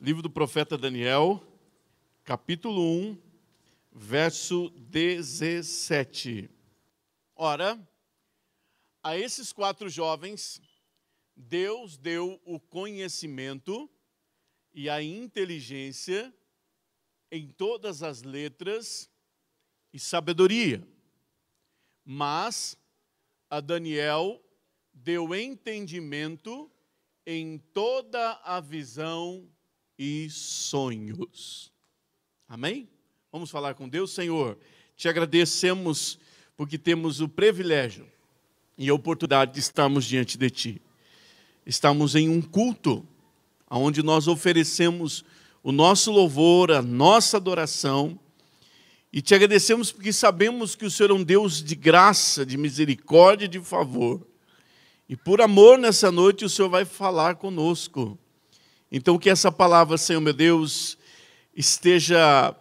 Livro do profeta Daniel, capítulo 1, verso 17. Ora, a esses quatro jovens, Deus deu o conhecimento e a inteligência em todas as letras e sabedoria. Mas a Daniel deu entendimento em toda a visão e sonhos. Amém? Vamos falar com Deus, Senhor. Te agradecemos porque temos o privilégio e a oportunidade de estarmos diante de Ti. Estamos em um culto onde nós oferecemos o nosso louvor, a nossa adoração. E te agradecemos porque sabemos que o Senhor é um Deus de graça, de misericórdia e de favor. E por amor nessa noite o Senhor vai falar conosco. Então que essa palavra, Senhor meu Deus, esteja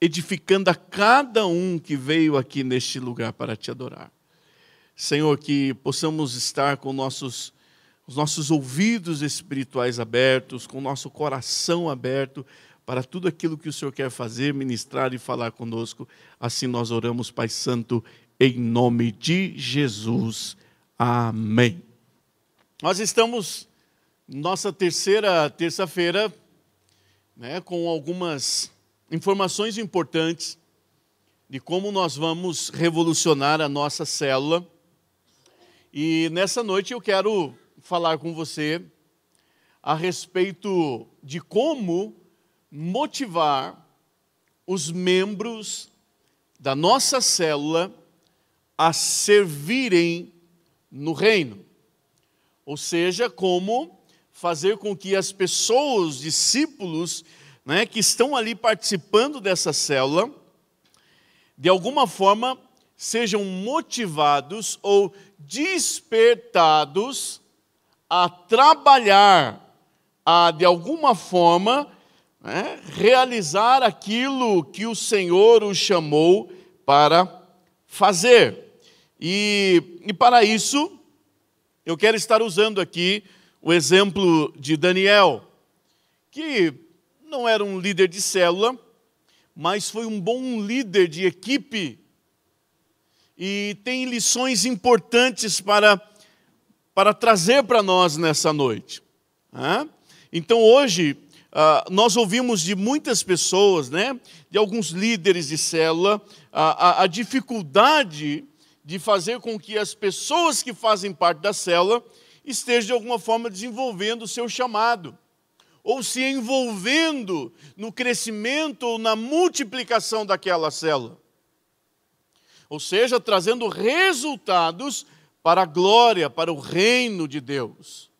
edificando a cada um que veio aqui neste lugar para te adorar. Senhor, que possamos estar com nossos, os nossos ouvidos espirituais abertos, com nosso coração aberto para tudo aquilo que o Senhor quer fazer, ministrar e falar conosco. Assim nós oramos, Pai Santo, em nome de Jesus. Amém. Nós estamos nossa terceira terça-feira, né, com algumas informações importantes de como nós vamos revolucionar a nossa célula. E nessa noite eu quero falar com você a respeito de como motivar os membros da nossa célula a servirem no reino. Ou seja, como fazer com que as pessoas, discípulos, né, que estão ali participando dessa célula, de alguma forma sejam motivados ou despertados a trabalhar, a de alguma forma né, realizar aquilo que o Senhor os chamou para fazer. E, e para isso, eu quero estar usando aqui o exemplo de Daniel, que não era um líder de célula, mas foi um bom líder de equipe e tem lições importantes para, para trazer para nós nessa noite. Então hoje ah, nós ouvimos de muitas pessoas, né, de alguns líderes de célula, a, a, a dificuldade de fazer com que as pessoas que fazem parte da célula estejam de alguma forma desenvolvendo o seu chamado, ou se envolvendo no crescimento ou na multiplicação daquela célula. Ou seja, trazendo resultados para a glória, para o reino de Deus.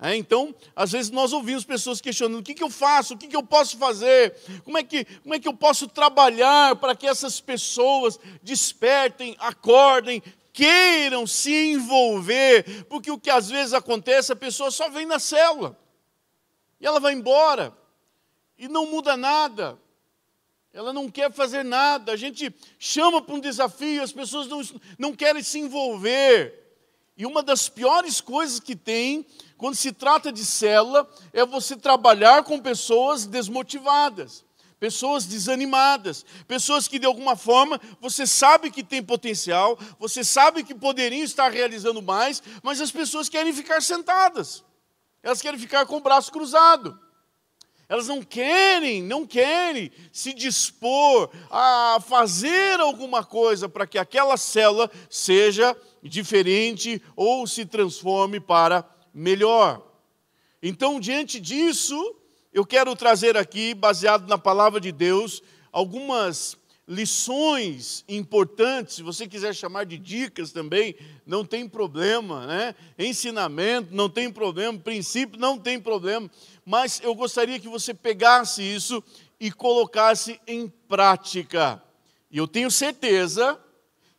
É, então, às vezes nós ouvimos pessoas questionando: o que, que eu faço, o que, que eu posso fazer, como é, que, como é que eu posso trabalhar para que essas pessoas despertem, acordem, queiram se envolver, porque o que às vezes acontece, a pessoa só vem na célula e ela vai embora e não muda nada. Ela não quer fazer nada. A gente chama para um desafio, as pessoas não, não querem se envolver. E uma das piores coisas que tem quando se trata de célula, é você trabalhar com pessoas desmotivadas, pessoas desanimadas, pessoas que de alguma forma você sabe que tem potencial, você sabe que poderiam estar realizando mais, mas as pessoas querem ficar sentadas, elas querem ficar com o braço cruzado. Elas não querem, não querem se dispor a fazer alguma coisa para que aquela célula seja diferente ou se transforme para melhor. Então, diante disso, eu quero trazer aqui, baseado na palavra de Deus, algumas lições importantes, se você quiser chamar de dicas também, não tem problema, né? Ensinamento, não tem problema, princípio, não tem problema, mas eu gostaria que você pegasse isso e colocasse em prática. E eu tenho certeza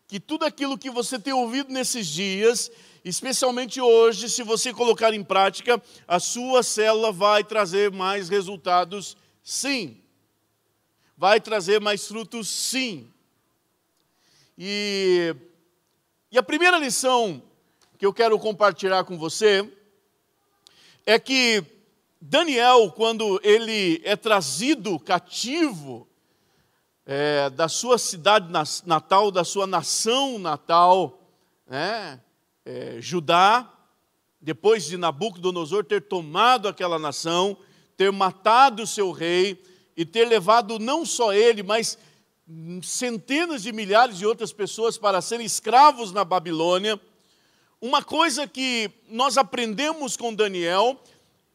que tudo aquilo que você tem ouvido nesses dias especialmente hoje, se você colocar em prática, a sua célula vai trazer mais resultados, sim. Vai trazer mais frutos, sim. E, e a primeira lição que eu quero compartilhar com você é que Daniel, quando ele é trazido cativo é, da sua cidade natal, da sua nação natal, né, é, Judá, depois de Nabucodonosor ter tomado aquela nação, ter matado o seu rei e ter levado não só ele, mas centenas de milhares de outras pessoas para serem escravos na Babilônia. Uma coisa que nós aprendemos com Daniel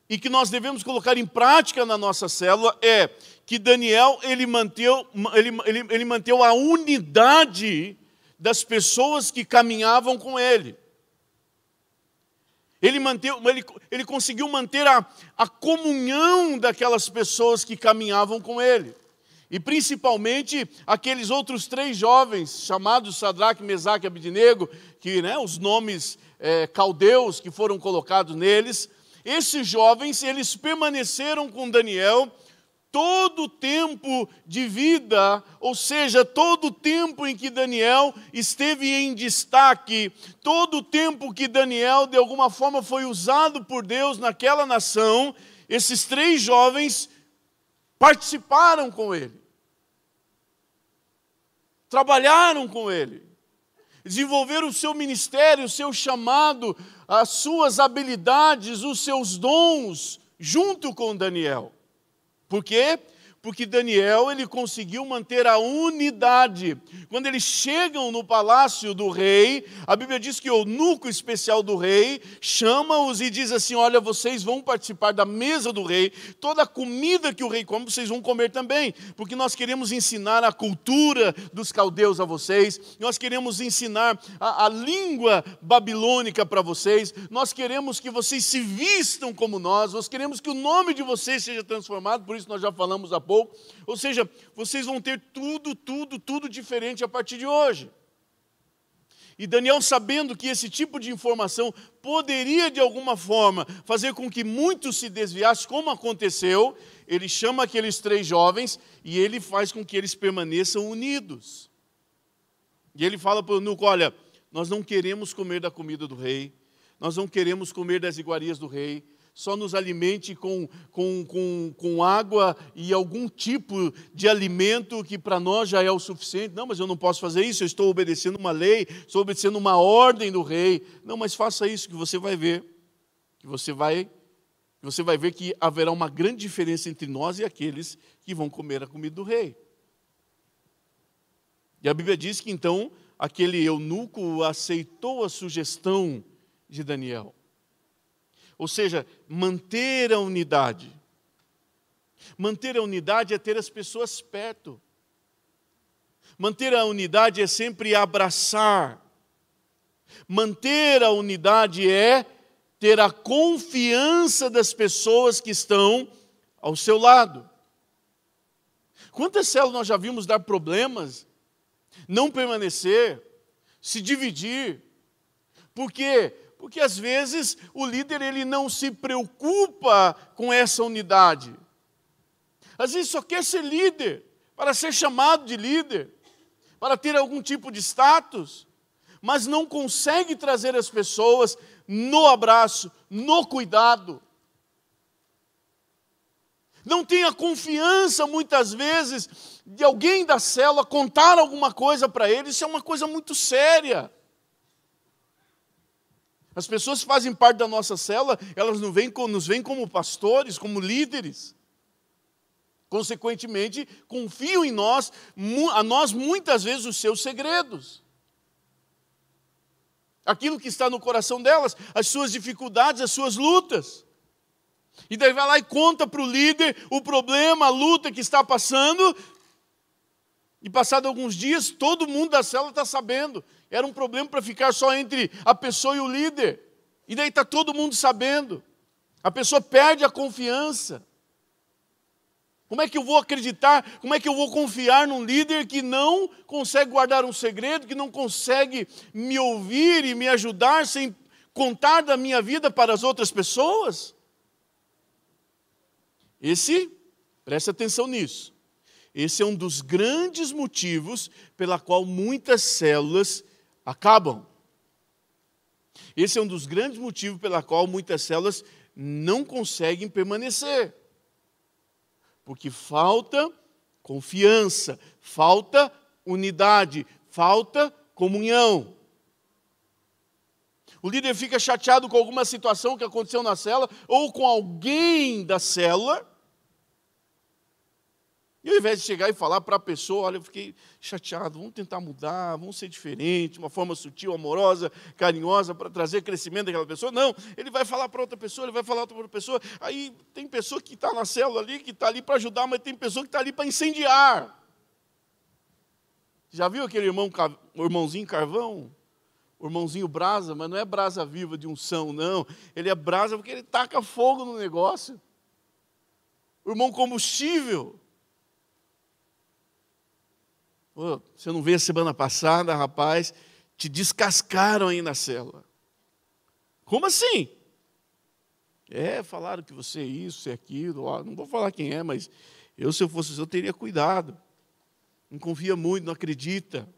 e que nós devemos colocar em prática na nossa célula é que Daniel ele manteu, ele, ele, ele a unidade das pessoas que caminhavam com ele. Ele, manteu, ele, ele conseguiu manter a, a comunhão daquelas pessoas que caminhavam com ele. E principalmente aqueles outros três jovens, chamados Sadraque, Mesaque e Abidinego, que né, os nomes é, caldeus que foram colocados neles, esses jovens, eles permaneceram com Daniel todo o tempo de vida, ou seja, todo o tempo em que Daniel esteve em destaque, todo o tempo que Daniel de alguma forma foi usado por Deus naquela nação, esses três jovens participaram com ele, trabalharam com ele, desenvolveram o seu ministério, o seu chamado, as suas habilidades, os seus dons, junto com Daniel. Por quê? porque Daniel ele conseguiu manter a unidade. Quando eles chegam no palácio do rei, a Bíblia diz que o eunuco especial do rei chama-os e diz assim: Olha, vocês vão participar da mesa do rei, toda a comida que o rei come, vocês vão comer também, porque nós queremos ensinar a cultura dos caldeus a vocês, nós queremos ensinar a, a língua babilônica para vocês, nós queremos que vocês se vistam como nós, nós queremos que o nome de vocês seja transformado, por isso nós já falamos há pouco Ou seja, vocês vão ter tudo, tudo, tudo diferente a partir de hoje. E Daniel, sabendo que esse tipo de informação poderia de alguma forma fazer com que muitos se desviassem, como aconteceu, ele chama aqueles três jovens e ele faz com que eles permaneçam unidos. E ele fala para o eunuco: Olha, nós não queremos comer da comida do rei, nós não queremos comer das iguarias do rei, só nos alimente com, com, com, com água e algum tipo de alimento que para nós já é o suficiente. Não, mas eu não posso fazer isso, eu estou obedecendo uma lei, estou obedecendo uma ordem do rei. Não, mas faça isso que você vai ver. Que você vai, você vai ver que haverá uma grande diferença entre nós e aqueles que vão comer a comida do rei. E a Bíblia diz que então aquele eunuco aceitou a sugestão de Daniel. Ou seja, manter a unidade. Manter a unidade é ter as pessoas perto. Manter a unidade é sempre abraçar. Manter a unidade é ter a confiança das pessoas que estão ao seu lado. Quantas células nós já vimos dar problemas, não permanecer, se dividir? Por quê? Porque às vezes o líder ele não se preocupa com essa unidade. Às vezes só quer ser líder, para ser chamado de líder, para ter algum tipo de status, mas não consegue trazer as pessoas no abraço, no cuidado. Não tem a confiança, muitas vezes, de alguém da célula contar alguma coisa para ele, isso é uma coisa muito séria. As pessoas que fazem parte da nossa célula, elas nos veem, nos veem como pastores, como líderes. Consequentemente, confiam em nós, a nós muitas vezes os seus segredos. Aquilo que está no coração delas, as suas dificuldades, as suas lutas. E daí vai lá e conta para o líder o problema, a luta que está passando. E passado alguns dias, todo mundo da célula está sabendo. Era um problema para ficar só entre a pessoa e o líder. E daí está todo mundo sabendo. A pessoa perde a confiança. Como é que eu vou acreditar? Como é que eu vou confiar num líder que não consegue guardar um segredo, que não consegue me ouvir e me ajudar sem contar da minha vida para as outras pessoas? Esse, preste atenção nisso. Esse é um dos grandes motivos pela qual muitas células acabam. Esse é um dos grandes motivos pela qual muitas células não conseguem permanecer. Porque falta confiança, falta unidade, falta comunhão. O líder fica chateado com alguma situação que aconteceu na célula ou com alguém da célula e ao invés de chegar e falar para a pessoa, olha, eu fiquei chateado, vamos tentar mudar, vamos ser diferente, uma forma sutil, amorosa, carinhosa, para trazer crescimento daquela pessoa. Não, ele vai falar para outra pessoa, ele vai falar para outra pessoa. Aí tem pessoa que está na célula ali, que está ali para ajudar, mas tem pessoa que está ali para incendiar. Já viu aquele irmão, irmãozinho carvão? O irmãozinho brasa, mas não é brasa viva de unção, não. Ele é brasa porque ele taca fogo no negócio. O irmão combustível. Oh, você não veio a semana passada, rapaz, te descascaram aí na célula. Como assim? É, falaram que você é isso, é aquilo. não vou falar quem é, mas eu, se eu fosse eu teria cuidado. Não confia muito, não acredita.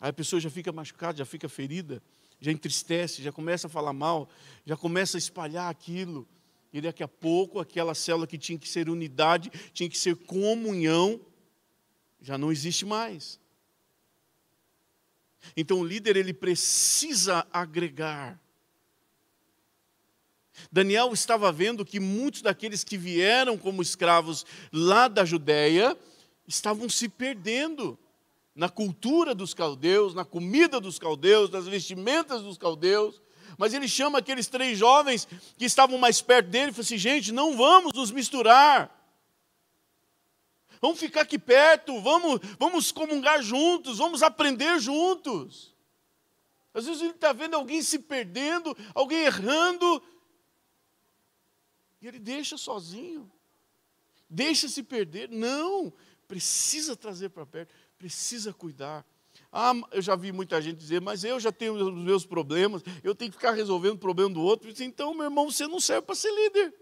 Aí a pessoa já fica machucada, já fica ferida, já entristece, já começa a falar mal, já começa a espalhar aquilo. E daqui a pouco, aquela célula que tinha que ser unidade, tinha que ser comunhão, já não existe mais. Então o líder ele precisa agregar. Daniel estava vendo que muitos daqueles que vieram como escravos lá da Judéia estavam se perdendo na cultura dos caldeus, na comida dos caldeus, nas vestimentas dos caldeus. Mas ele chama aqueles três jovens que estavam mais perto dele e fala assim: gente, não vamos nos misturar. Vamos ficar aqui perto, vamos, vamos comungar juntos, vamos aprender juntos. Às vezes ele está vendo alguém se perdendo, alguém errando, e ele deixa sozinho, deixa se perder. Não, precisa trazer para perto, precisa cuidar. Ah, eu já vi muita gente dizer, mas eu já tenho os meus problemas, eu tenho que ficar resolvendo o problema do outro. Então, meu irmão, você não serve para ser líder.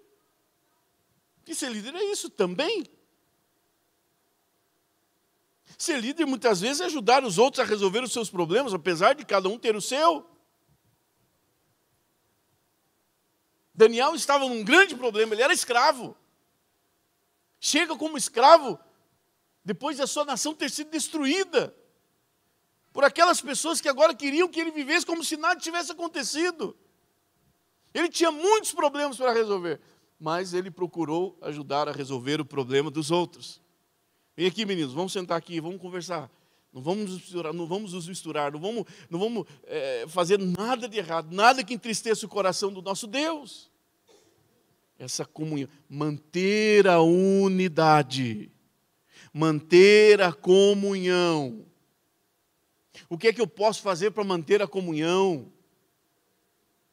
E ser líder é isso também. Ser líder muitas vezes é ajudar os outros a resolver os seus problemas, apesar de cada um ter o seu. Daniel estava num grande problema, ele era escravo. Chega como escravo depois da sua nação ter sido destruída por aquelas pessoas que agora queriam que ele vivesse como se nada tivesse acontecido. Ele tinha muitos problemas para resolver, mas ele procurou ajudar a resolver o problema dos outros. Vem aqui, meninos, vamos sentar aqui, vamos conversar. Não vamos nos misturar, não vamos nos misturar, não vamos, não vamos é, fazer nada de errado, nada que entristeça o coração do nosso Deus. Essa comunhão, manter a unidade, manter a comunhão. O que é que eu posso fazer para manter a comunhão?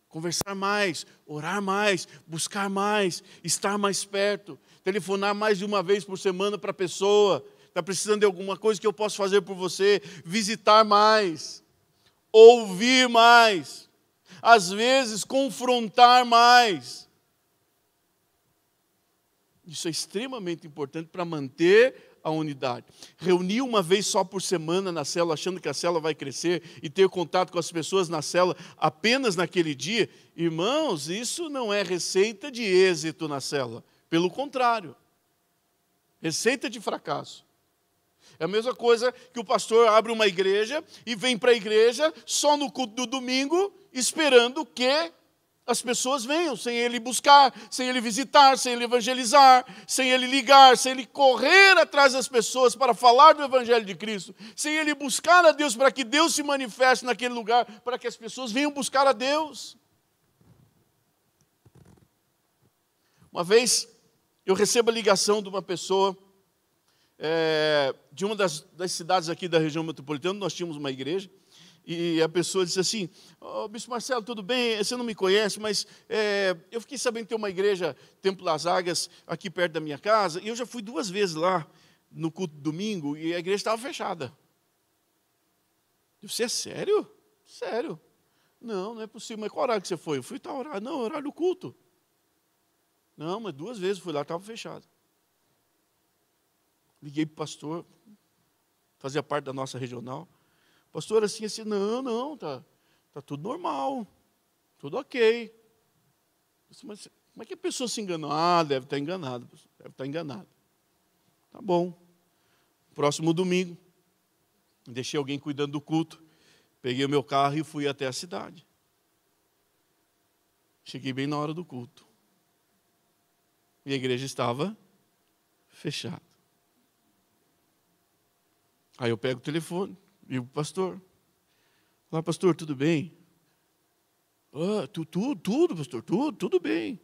Conversar mais, orar mais, buscar mais, estar mais perto telefonar mais de uma vez por semana para a pessoa, está precisando de alguma coisa que eu posso fazer por você, visitar mais, ouvir mais, às vezes confrontar mais. Isso é extremamente importante para manter a unidade. Reunir uma vez só por semana na célula, achando que a célula vai crescer e ter contato com as pessoas na célula apenas naquele dia, irmãos, isso não é receita de êxito na célula. Pelo contrário, receita de fracasso. É a mesma coisa que o pastor abre uma igreja e vem para a igreja só no culto do domingo, esperando que as pessoas venham, sem ele buscar, sem ele visitar, sem ele evangelizar, sem ele ligar, sem ele correr atrás das pessoas para falar do evangelho de Cristo, sem ele buscar a Deus para que Deus se manifeste naquele lugar, para que as pessoas venham buscar a Deus. Uma vez eu recebo a ligação de uma pessoa é, de uma das, das, cidades aqui da região metropolitana, nós tínhamos uma igreja, e a pessoa disse assim: oh, Bispo Marcelo, tudo bem? Você não me conhece, mas é, eu fiquei sabendo que tem uma igreja, Templo das Águias, aqui perto da minha casa, e eu já fui duas vezes lá no culto domingo e a igreja estava fechada. Você é sério? Sério. Não, não é possível. Mas qual horário que você foi? Eu fui tal horário. Não, horário do culto. Não, mas duas vezes fui lá, estava fechado. Liguei para o pastor, fazia parte da nossa regional. Pastor, assim, assim, não, não, tá, tá tudo normal, tudo ok. Mas como é que a pessoa se enganou? Ah, deve estar enganado, deve estar enganado. Tá bom. Próximo domingo, deixei alguém cuidando do culto, peguei o meu carro e fui até a cidade. Cheguei bem na hora do culto. E a igreja estava fechada. Aí eu pego o telefone, ligo para o pastor. Fala, pastor, tudo bem? Ah, tu, tudo, tudo, pastor, tudo, tudo bem.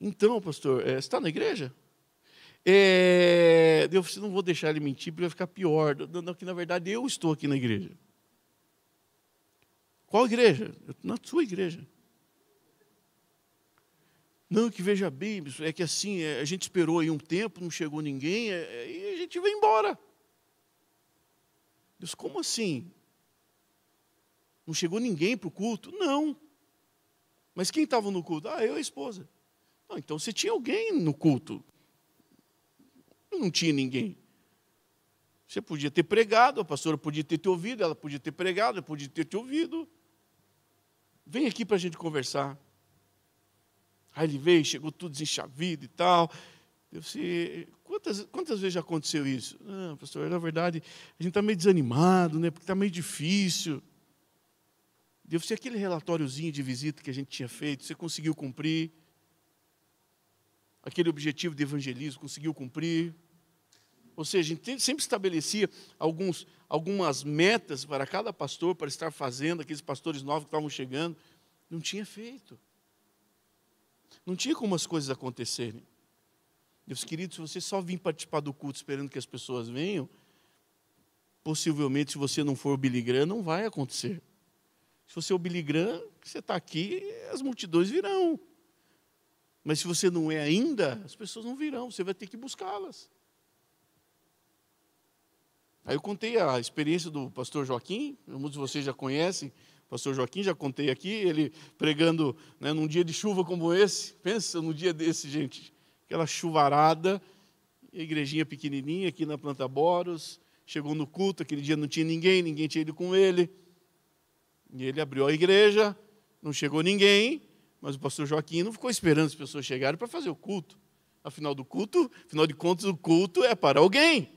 Então, pastor, é, você está na igreja? É, eu não vou deixar ele mentir, porque vai ficar pior. Não, que na verdade eu estou aqui na igreja. Qual igreja? Na sua igreja. Não, que veja bem, é que assim, é, a gente esperou aí um tempo, não chegou ninguém, é, é, e a gente vai embora. Deus, como assim? Não chegou ninguém para o culto? Não. Mas quem estava no culto? Ah, eu e a esposa. Não, então você tinha alguém no culto. Não tinha ninguém. Você podia ter pregado, a pastora podia ter te ouvido, ela podia ter pregado, ela podia ter te ouvido. Vem aqui para a gente conversar. Aí ele veio, chegou tudo desenchavido e tal. Eu disse, quantas, quantas vezes já aconteceu isso? Ah, pastor, na verdade, a gente está meio desanimado, né? Porque está meio difícil. Deu se aquele relatóriozinho de visita que a gente tinha feito, você conseguiu cumprir? Aquele objetivo de evangelismo conseguiu cumprir? Ou seja, a gente sempre estabelecia alguns, algumas metas para cada pastor para estar fazendo, aqueles pastores novos que estavam chegando. Não tinha feito. Não tinha como as coisas acontecerem. Meus queridos, se você só vir participar do culto esperando que as pessoas venham, possivelmente, se você não for o Billy Graham, não vai acontecer. Se você é o Billy Graham, você está aqui, as multidões virão. Mas se você não é ainda, as pessoas não virão, você vai ter que buscá-las. Aí eu contei a experiência do pastor Joaquim, muitos de vocês já conhecem, pastor Joaquim, já contei aqui, ele pregando né, num dia de chuva como esse, pensa num dia desse, gente, aquela chuvarada, igrejinha pequenininha aqui na Planta Boros, chegou no culto, aquele dia não tinha ninguém, ninguém tinha ido com ele, e ele abriu a igreja, não chegou ninguém, mas o pastor Joaquim não ficou esperando as pessoas chegarem para fazer o culto. Afinal do culto, afinal de contas, o culto é para alguém.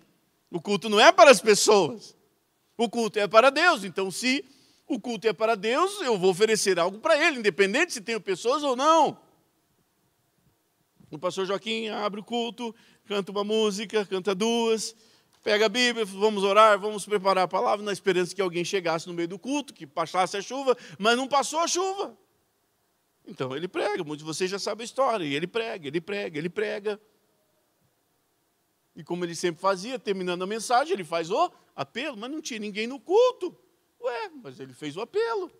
O culto não é para as pessoas. O culto é para Deus. Então, se o culto é para Deus, eu vou oferecer algo para Ele, independente se tenho pessoas ou não. O pastor Joaquim abre o culto, canta uma música, canta duas, pega a Bíblia, vamos orar, vamos preparar a palavra, na esperança que alguém chegasse no meio do culto, que passasse a chuva, mas não passou a chuva. Então ele prega, muitos de vocês já sabem a história, e ele prega, ele prega, ele prega. E como ele sempre fazia, terminando a mensagem, ele faz o apelo, mas não tinha ninguém no culto. Ué, mas ele fez o apelo.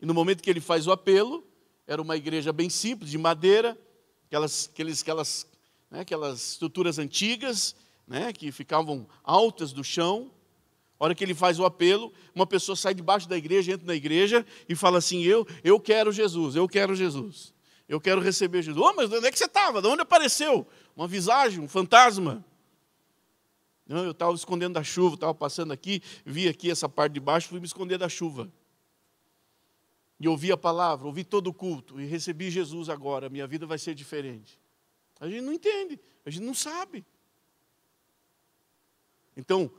E no momento que ele faz o apelo, era uma igreja bem simples, de madeira, aquelas, aqueles, aquelas né, aquelas estruturas antigas, né, que ficavam altas do chão. A hora que ele faz o apelo, uma pessoa sai debaixo da igreja, entra na igreja e fala assim: Eu, eu quero Jesus, eu quero Jesus, eu quero receber Jesus. Oh, mas onde é que você estava? De onde apareceu? Uma visagem, um fantasma. Não, eu estava escondendo da chuva, estava passando aqui, vi aqui essa parte de baixo, fui me esconder da chuva. E ouvi a palavra, ouvi todo o culto e recebi Jesus agora, minha vida vai ser diferente. A gente não entende, a gente não sabe. Então,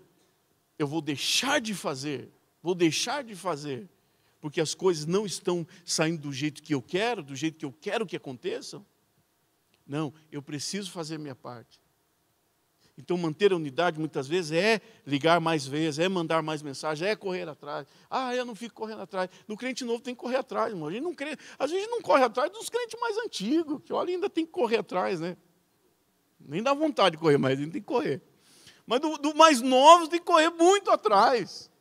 eu vou deixar de fazer, vou deixar de fazer, porque as coisas não estão saindo do jeito que eu quero, do jeito que eu quero que aconteçam. Não, eu preciso fazer minha parte. Então, manter a unidade muitas vezes é ligar mais vezes, é mandar mais mensagens, é correr atrás. Ah, eu não fico correndo atrás. No crente novo tem que correr atrás, irmão. A gente não crê, às vezes não corre atrás dos crentes mais antigos, que olha, ainda tem que correr atrás, né? Nem dá vontade de correr, mas a gente tem que correr. Mas do, do mais novo tem que correr muito atrás.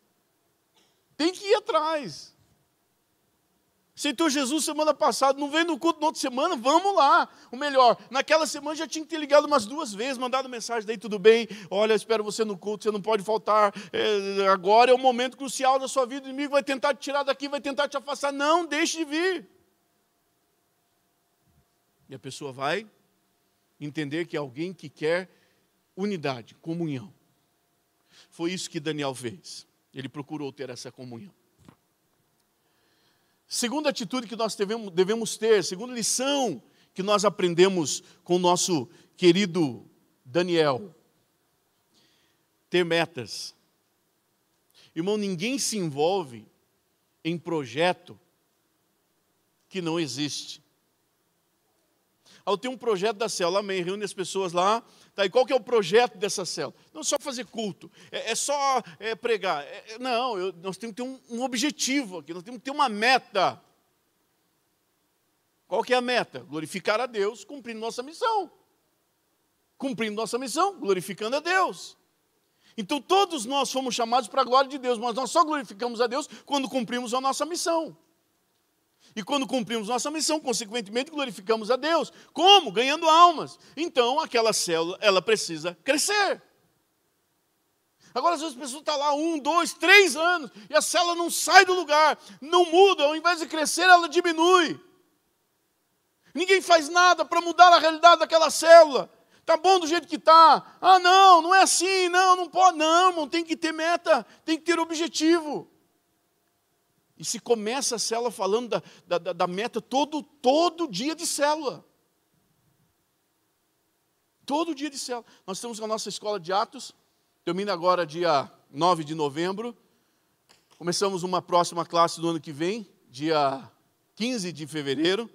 Tem que ir atrás. Aceitou Jesus semana passada, não veio no culto na outra semana, vamos lá. O melhor, naquela semana já tinha que ter ligado umas duas vezes, mandado mensagem, daí tudo bem, olha, espero você no culto, você não pode faltar. É, agora é o momento crucial da sua vida, o inimigo vai tentar te tirar daqui, vai tentar te afastar. Não, deixe de vir. E a pessoa vai entender que é alguém que quer unidade, comunhão. Foi isso que Daniel fez. Ele procurou ter essa comunhão. Segunda atitude que nós devemos, devemos ter, segunda lição que nós aprendemos com o nosso querido Daniel: ter metas. Irmão, ninguém se envolve em projeto que não existe. Ah, eu tenho um projeto da célula, amém, reúne as pessoas lá, tá, e qual que é o projeto dessa célula? Não é só fazer culto, é, é só é, pregar. É, é, não, eu, nós temos que ter um, um objetivo aqui, nós temos que ter uma meta. Qual que é a meta? Glorificar a Deus, cumprindo nossa missão. Cumprindo nossa missão, glorificando a Deus. Então todos nós fomos chamados para a glória de Deus, mas nós só glorificamos a Deus quando cumprimos a nossa missão. E quando cumprimos nossa missão, consequentemente glorificamos a Deus. Como? Ganhando almas. Então aquela célula, ela precisa crescer. Agora, às vezes a pessoa está lá um, dois, três anos e a célula não sai do lugar, não muda, ao invés de crescer, ela diminui. Ninguém faz nada para mudar a realidade daquela célula. Tá bom do jeito que tá. Ah, não, não é assim, não, não pode. Não, não tem que ter meta, tem que ter objetivo. E se começa a célula falando da, da, da meta todo, todo dia de célula. Todo dia de célula. Nós temos a nossa escola de Atos, termina agora dia 9 de novembro. Começamos uma próxima classe do ano que vem, dia 15 de fevereiro.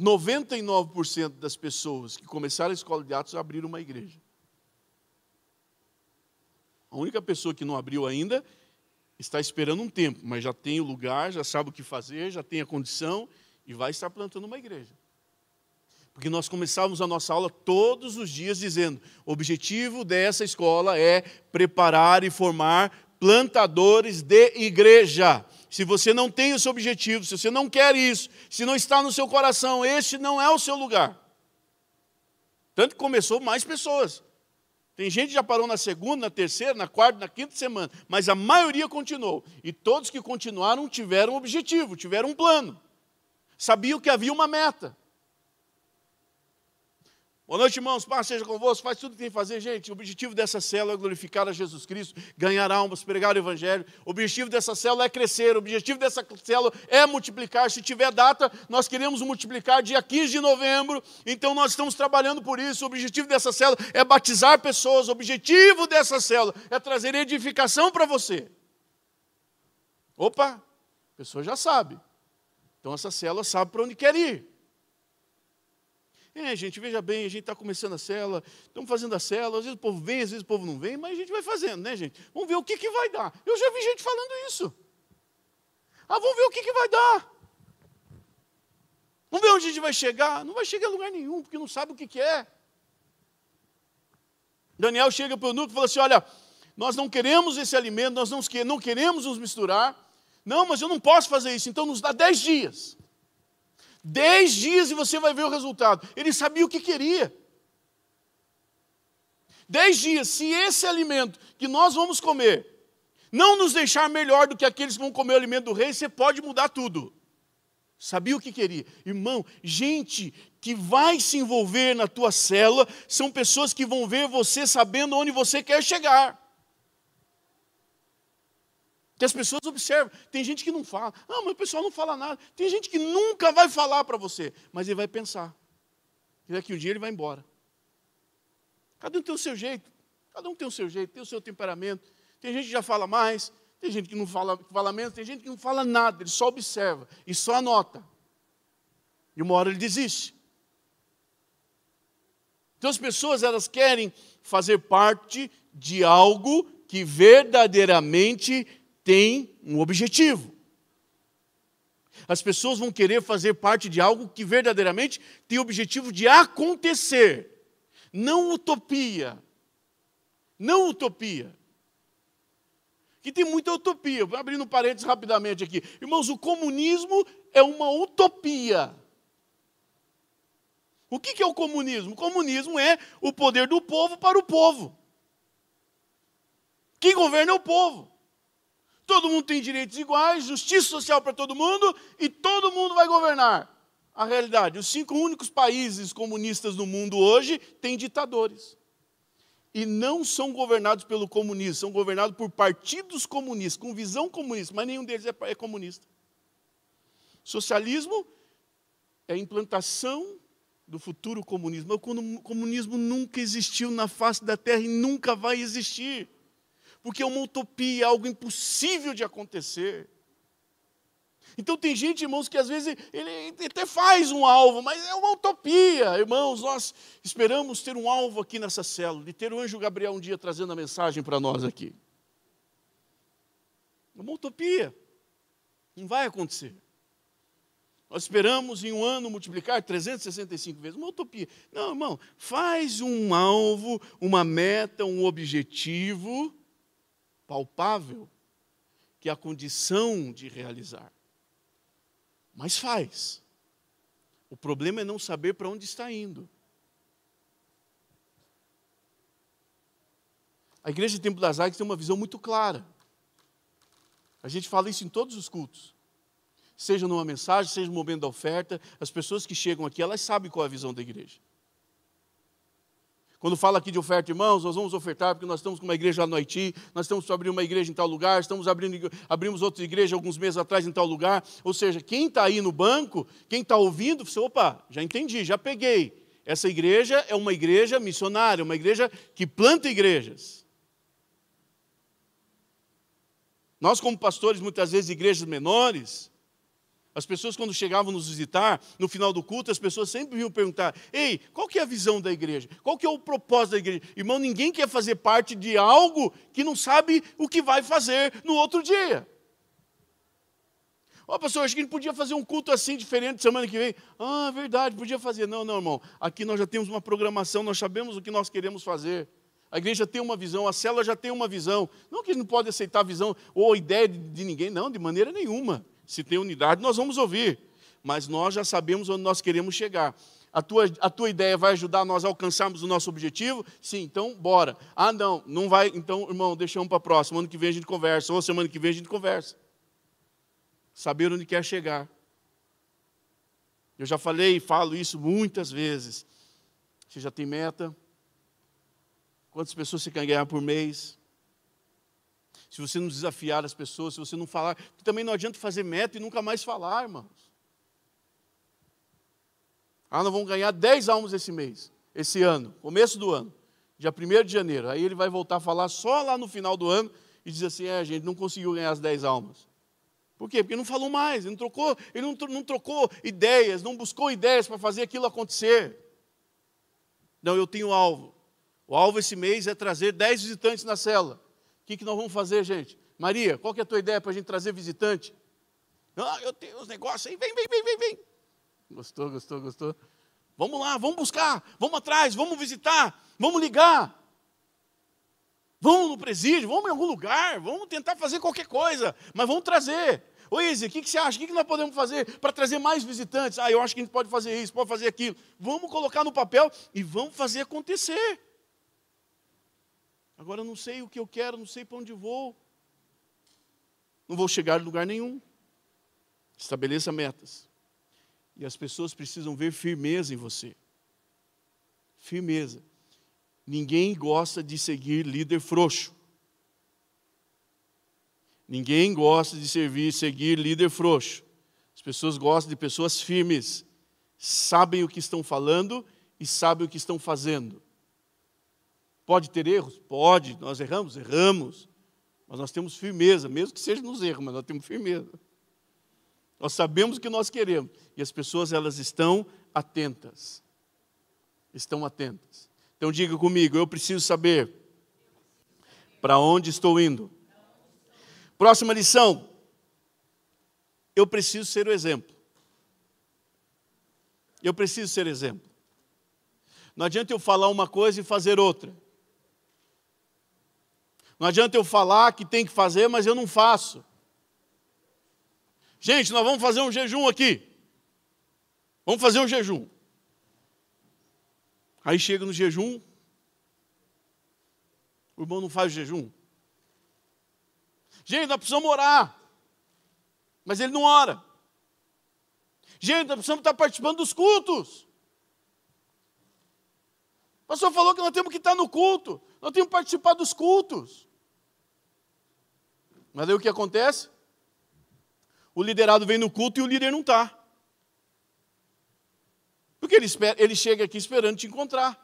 99% das pessoas que começaram a escola de Atos abriram uma igreja. A única pessoa que não abriu ainda está esperando um tempo, mas já tem o lugar, já sabe o que fazer, já tem a condição e vai estar plantando uma igreja. Porque nós começávamos a nossa aula todos os dias dizendo: o objetivo dessa escola é preparar e formar plantadores de igreja. Se você não tem esse objetivo, se você não quer isso, se não está no seu coração, este não é o seu lugar. Tanto que começou mais pessoas. Tem gente que já parou na segunda, na terceira, na quarta, na quinta semana, mas a maioria continuou. E todos que continuaram tiveram um objetivo, tiveram um plano. Sabiam que havia uma meta. Boa noite, irmãos. Paz seja convosco. Faz tudo o que tem que fazer, gente. O objetivo dessa célula é glorificar a Jesus Cristo, ganhar almas, pregar o Evangelho. O objetivo dessa célula é crescer. O objetivo dessa célula é multiplicar. Se tiver data, nós queremos multiplicar dia 15 de novembro. Então nós estamos trabalhando por isso. O objetivo dessa célula é batizar pessoas. O objetivo dessa célula é trazer edificação para você. Opa, a pessoa já sabe. Então essa célula sabe para onde quer ir. É, gente, veja bem, a gente está começando a cela, estamos fazendo a cela, às vezes o povo vem, às vezes o povo não vem, mas a gente vai fazendo, né, gente? Vamos ver o que, que vai dar. Eu já vi gente falando isso. Ah, vamos ver o que, que vai dar. Vamos ver onde a gente vai chegar. Não vai chegar a lugar nenhum, porque não sabe o que, que é. Daniel chega para o eunuco e fala assim: Olha, nós não queremos esse alimento, nós não queremos nos misturar. Não, mas eu não posso fazer isso, então nos dá dez dias. Dez dias e você vai ver o resultado. Ele sabia o que queria. Dez dias, se esse alimento que nós vamos comer não nos deixar melhor do que aqueles que vão comer o alimento do rei, você pode mudar tudo. Sabia o que queria. Irmão, gente que vai se envolver na tua célula são pessoas que vão ver você sabendo onde você quer chegar. Que as pessoas observam. Tem gente que não fala. Ah, mas o pessoal não fala nada. Tem gente que nunca vai falar para você, mas ele vai pensar. E daqui um dia ele vai embora. Cada um tem o seu jeito. Cada um tem o seu jeito, tem o seu temperamento. Tem gente que já fala mais, tem gente que não fala, que fala menos, tem gente que não fala nada, ele só observa e só anota. E uma hora ele desiste. Então as pessoas elas querem fazer parte de algo que verdadeiramente tem um objetivo. As pessoas vão querer fazer parte de algo que verdadeiramente tem o objetivo de acontecer, não utopia. Não utopia. Que tem muita utopia. Vou abrindo parênteses rapidamente aqui. Irmãos, o comunismo é uma utopia. O que é o comunismo? O comunismo é o poder do povo para o povo. Quem governa é o povo todo mundo tem direitos iguais, justiça social para todo mundo e todo mundo vai governar. A realidade, os cinco únicos países comunistas do mundo hoje têm ditadores. e não são governados pelo comunismo, são governados por partidos comunistas, com visão comunista, mas nenhum deles é, é comunista. Socialismo é a implantação do futuro comunismo. O comunismo nunca existiu na face da terra e nunca vai existir, porque é uma utopia, algo impossível de acontecer. Então tem gente, irmãos, que às vezes ele até faz um alvo, mas é uma utopia. Irmãos, nós esperamos ter um alvo aqui nessa célula, de ter o anjo Gabriel um dia trazendo a mensagem para nós aqui. É uma utopia. Não vai acontecer. Nós esperamos em um ano multiplicar 365 vezes, uma utopia. Não, irmão, faz um alvo, uma meta, um objetivo palpável, que a condição de realizar. Mas faz. O problema é não saber para onde está indo. A igreja de Templo das Águias tem uma visão muito clara. A gente fala isso em todos os cultos seja numa mensagem, seja no momento da oferta, as pessoas que chegam aqui, elas sabem qual é a visão da igreja. Quando fala aqui de oferta, irmãos, nós vamos ofertar porque nós estamos com uma igreja lá no Haiti, nós estamos abrir uma igreja em tal lugar, estamos abrindo, abrimos outra igreja alguns meses atrás em tal lugar. Ou seja, quem está aí no banco, quem está ouvindo, você, opa, já entendi, já peguei. Essa igreja é uma igreja missionária, uma igreja que planta igrejas. Nós, como pastores, muitas vezes, igrejas menores, as pessoas, quando chegavam nos visitar, no final do culto, as pessoas sempre vinham perguntar: Ei, qual que é a visão da igreja? Qual que é o propósito da igreja? Irmão, ninguém quer fazer parte de algo que não sabe o que vai fazer no outro dia. Ó, oh, pastor, acho que a gente podia fazer um culto assim diferente semana que vem. Ah, verdade, podia fazer. Não, não, irmão. Aqui nós já temos uma programação, nós sabemos o que nós queremos fazer. A igreja tem uma visão, a célula já tem uma visão. Não que a gente não pode aceitar a visão ou a ideia de, de ninguém, não, de maneira nenhuma. Se tem unidade, nós vamos ouvir. Mas nós já sabemos onde nós queremos chegar. A tua, a tua ideia vai ajudar nós a alcançarmos o nosso objetivo? Sim, então bora. Ah, não, não vai. Então, irmão, deixamos para a próxima. Ano que vem a gente conversa. Ou semana que vem a gente conversa. Saber onde quer chegar. Eu já falei e falo isso muitas vezes. Você já tem meta? Quantas pessoas você quer ganhar por mês? Se você não desafiar as pessoas, se você não falar, também não adianta fazer meta e nunca mais falar, irmãos. Ah, nós vamos ganhar 10 almas esse mês, esse ano, começo do ano, dia 1 de janeiro. Aí ele vai voltar a falar só lá no final do ano e dizer assim: é, a gente não conseguiu ganhar as 10 almas. Por quê? Porque não falou mais, ele não trocou, ele não, não trocou ideias, não buscou ideias para fazer aquilo acontecer. Não, eu tenho alvo. O alvo esse mês é trazer 10 visitantes na cela. Que, que nós vamos fazer, gente? Maria, qual que é a tua ideia para a gente trazer visitante? Ah, eu tenho uns negócios aí, vem, vem, vem, vem, vem. Gostou, gostou, gostou? Vamos lá, vamos buscar, vamos atrás, vamos visitar, vamos ligar. Vamos no presídio, vamos em algum lugar, vamos tentar fazer qualquer coisa, mas vamos trazer. Ô Izzy, o que, que você acha? O que, que nós podemos fazer para trazer mais visitantes? Ah, eu acho que a gente pode fazer isso, pode fazer aquilo. Vamos colocar no papel e vamos fazer acontecer. Agora eu não sei o que eu quero, não sei para onde vou. Não vou chegar em lugar nenhum. Estabeleça metas. E as pessoas precisam ver firmeza em você. Firmeza. Ninguém gosta de seguir líder frouxo. Ninguém gosta de servir, seguir líder frouxo. As pessoas gostam de pessoas firmes, sabem o que estão falando e sabem o que estão fazendo. Pode ter erros? Pode. Nós erramos? Erramos. Mas nós temos firmeza, mesmo que seja nos erros, mas nós temos firmeza. Nós sabemos o que nós queremos. E as pessoas, elas estão atentas. Estão atentas. Então diga comigo, eu preciso saber para onde estou indo. Próxima lição. Eu preciso ser o exemplo. Eu preciso ser exemplo. Não adianta eu falar uma coisa e fazer outra. Não adianta eu falar que tem que fazer, mas eu não faço. Gente, nós vamos fazer um jejum aqui. Vamos fazer um jejum. Aí chega no jejum, o irmão não faz o jejum. Gente, nós precisamos orar. Mas ele não ora. Gente, nós precisamos estar participando dos cultos. pastor falou que nós temos que estar no culto, nós temos que participar dos cultos. Mas aí o que acontece? O liderado vem no culto e o líder não está. Porque ele, espera, ele chega aqui esperando te encontrar.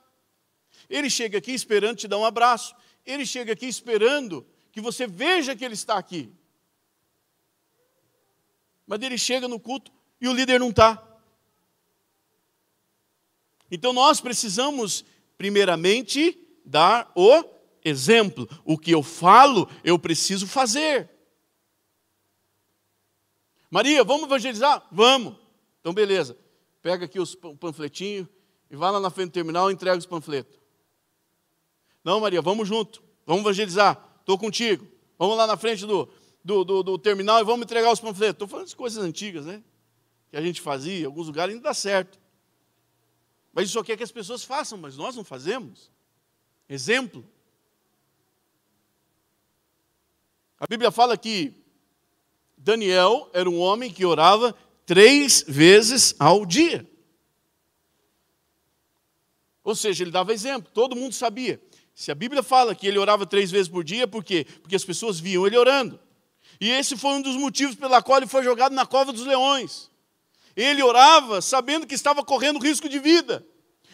Ele chega aqui esperando te dar um abraço. Ele chega aqui esperando que você veja que ele está aqui. Mas ele chega no culto e o líder não está. Então nós precisamos, primeiramente, dar o exemplo. O que eu falo, eu preciso fazer. Maria, vamos evangelizar? Vamos. Então, beleza. Pega aqui os panfletinhos e vai lá na frente do terminal e entrega os panfletos. Não, Maria, vamos junto. Vamos evangelizar. Estou contigo. Vamos lá na frente do, do, do, do terminal e vamos entregar os panfletos. Estou falando de coisas antigas, né? Que a gente fazia, em alguns lugares ainda dá certo. Mas isso quer que as pessoas façam, mas nós não fazemos. Exemplo. A Bíblia fala que Daniel era um homem que orava três vezes ao dia. Ou seja, ele dava exemplo, todo mundo sabia. Se a Bíblia fala que ele orava três vezes por dia, por quê? Porque as pessoas viam ele orando. E esse foi um dos motivos pela qual ele foi jogado na cova dos leões. Ele orava sabendo que estava correndo risco de vida.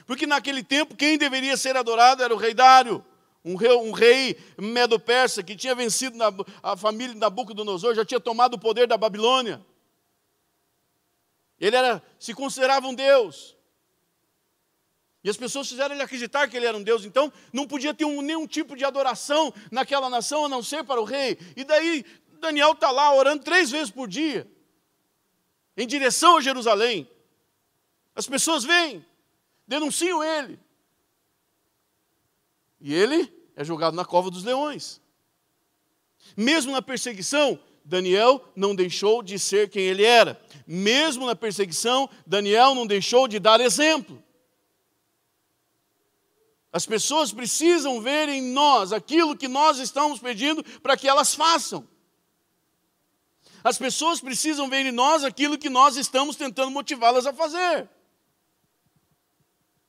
Porque naquele tempo quem deveria ser adorado era o rei Dário um rei, um rei medo-persa que tinha vencido na, a família de Nabucodonosor, já tinha tomado o poder da Babilônia. Ele era, se considerava um Deus. E as pessoas fizeram ele acreditar que ele era um Deus, então não podia ter um, nenhum tipo de adoração naquela nação a não ser para o rei. E daí Daniel está lá orando três vezes por dia, em direção a Jerusalém. As pessoas vêm, denunciam ele. E ele é jogado na cova dos leões. Mesmo na perseguição, Daniel não deixou de ser quem ele era. Mesmo na perseguição, Daniel não deixou de dar exemplo. As pessoas precisam ver em nós aquilo que nós estamos pedindo para que elas façam. As pessoas precisam ver em nós aquilo que nós estamos tentando motivá-las a fazer.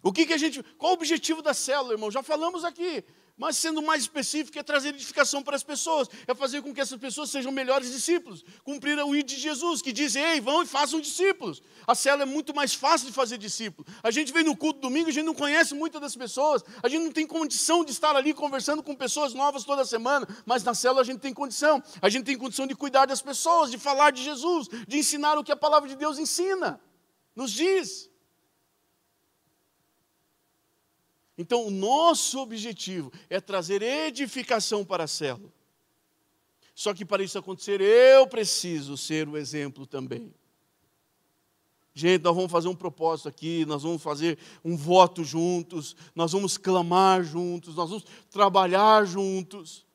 O que, que a gente. Qual o objetivo da célula, irmão? Já falamos aqui. Mas sendo mais específico, é trazer edificação para as pessoas, é fazer com que essas pessoas sejam melhores discípulos, cumprir o ID de Jesus, que diz: ei, vão e façam discípulos. A célula é muito mais fácil de fazer discípulo. A gente vem no culto domingo, a gente não conhece muitas das pessoas, a gente não tem condição de estar ali conversando com pessoas novas toda semana, mas na célula a gente tem condição. A gente tem condição de cuidar das pessoas, de falar de Jesus, de ensinar o que a palavra de Deus ensina, nos diz. Então, o nosso objetivo é trazer edificação para a célula. Só que para isso acontecer, eu preciso ser o exemplo também. Gente, nós vamos fazer um propósito aqui, nós vamos fazer um voto juntos, nós vamos clamar juntos, nós vamos trabalhar juntos.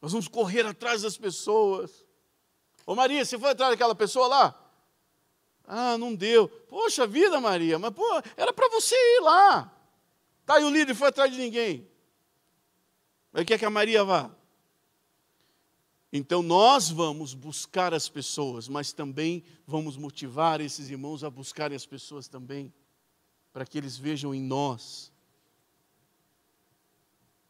Nós vamos correr atrás das pessoas. Ô Maria, você foi atrás daquela pessoa lá? Ah, não deu. Poxa vida, Maria, mas pô, era para você ir lá. Tá aí o líder foi atrás de ninguém. Mas quer que a Maria vá? Então nós vamos buscar as pessoas, mas também vamos motivar esses irmãos a buscarem as pessoas também, para que eles vejam em nós.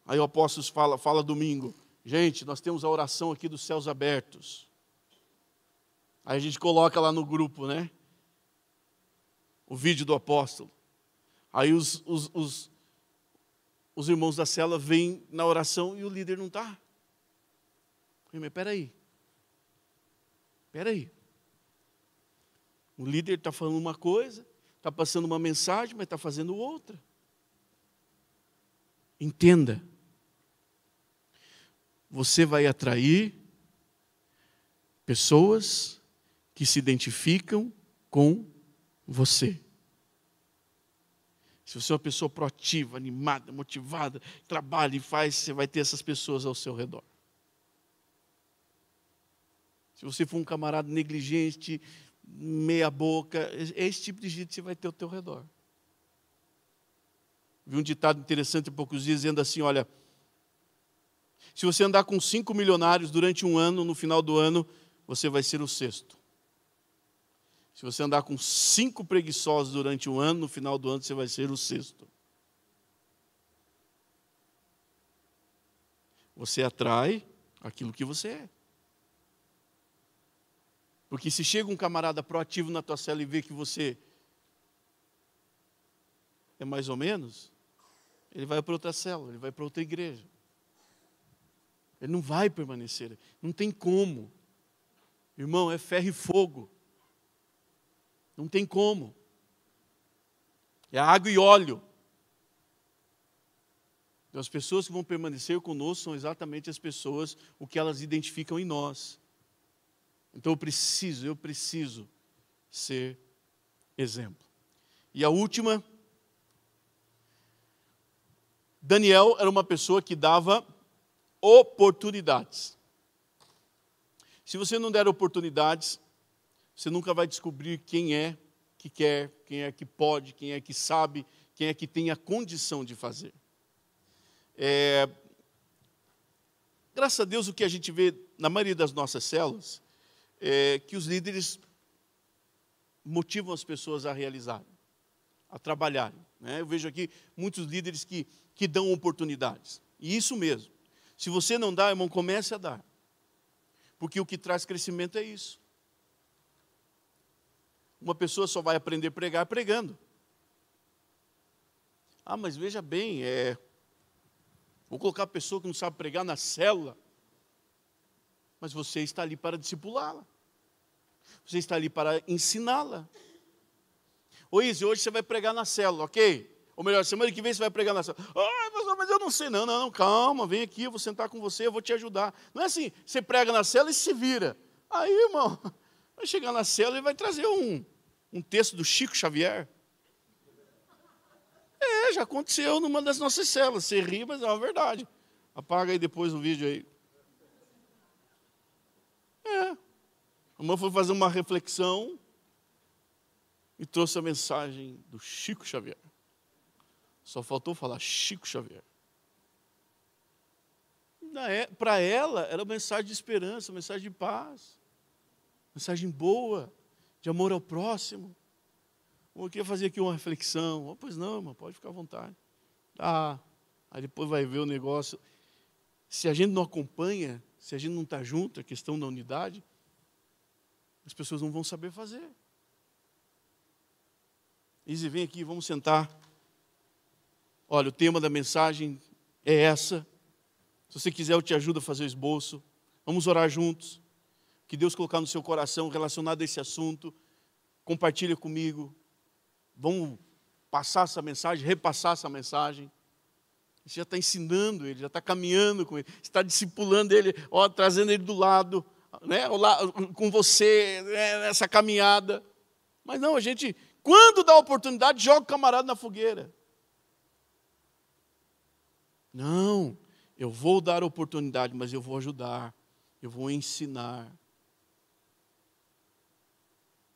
Aí o apóstolo fala, fala domingo, gente, nós temos a oração aqui dos céus abertos. Aí a gente coloca lá no grupo, né? O vídeo do apóstolo. Aí os, os, os, os irmãos da cela vêm na oração e o líder não está. Mas peraí. Peraí. O líder está falando uma coisa, está passando uma mensagem, mas está fazendo outra. Entenda. Você vai atrair pessoas que se identificam com você. Se você é uma pessoa proativa, animada, motivada, trabalha e faz, você vai ter essas pessoas ao seu redor. Se você for um camarada negligente, meia boca, esse tipo de gente você vai ter ao seu redor. Vi um ditado interessante há poucos dias dizendo assim: olha, se você andar com cinco milionários durante um ano, no final do ano, você vai ser o sexto. Se você andar com cinco preguiçosos durante um ano, no final do ano você vai ser o sexto. Você atrai aquilo que você é. Porque se chega um camarada proativo na tua cela e vê que você é mais ou menos, ele vai para outra célula, ele vai para outra igreja. Ele não vai permanecer, não tem como. Irmão, é ferro e fogo. Não tem como. É água e óleo. Então, as pessoas que vão permanecer conosco são exatamente as pessoas, o que elas identificam em nós. Então eu preciso, eu preciso ser exemplo. E a última, Daniel era uma pessoa que dava oportunidades. Se você não der oportunidades, você nunca vai descobrir quem é que quer, quem é que pode, quem é que sabe, quem é que tem a condição de fazer. É, graças a Deus, o que a gente vê na maioria das nossas células é que os líderes motivam as pessoas a realizarem, a trabalharem. Né? Eu vejo aqui muitos líderes que, que dão oportunidades. E isso mesmo. Se você não dá, irmão, comece a dar. Porque o que traz crescimento é isso. Uma pessoa só vai aprender a pregar pregando. Ah, mas veja bem, é, vou colocar a pessoa que não sabe pregar na célula. Mas você está ali para discipulá-la. Você está ali para ensiná-la. Ô Izzy, hoje você vai pregar na célula, ok? Ou melhor, semana que vem você vai pregar na célula. Ah, mas eu não sei, não, não, não, calma, vem aqui, eu vou sentar com você, eu vou te ajudar. Não é assim, você prega na célula e se vira. Aí, irmão, vai chegar na célula e vai trazer um, um texto do Chico Xavier. É, já aconteceu numa das nossas células. Você ri, mas é uma verdade. Apaga aí depois o vídeo aí. É. A irmã foi fazer uma reflexão e trouxe a mensagem do Chico Xavier. Só faltou falar Chico Xavier. Para ela, era uma mensagem de esperança, uma mensagem de paz, mensagem boa de amor ao próximo. Eu queria fazer aqui uma reflexão. Oh, pois não, irmão, pode ficar à vontade. Ah, aí depois vai ver o negócio. Se a gente não acompanha, se a gente não está junto, a questão da unidade, as pessoas não vão saber fazer. Izzy, vem aqui, vamos sentar. Olha, o tema da mensagem é essa. Se você quiser, eu te ajudo a fazer o esboço. Vamos orar juntos que Deus colocar no seu coração relacionado a esse assunto, compartilha comigo. Vamos passar essa mensagem, repassar essa mensagem. Você já está ensinando ele, já está caminhando com ele, está discipulando ele, ó, trazendo ele do lado, né, com você né, nessa caminhada. Mas não, a gente, quando dá oportunidade, joga o camarada na fogueira. Não, eu vou dar oportunidade, mas eu vou ajudar, eu vou ensinar.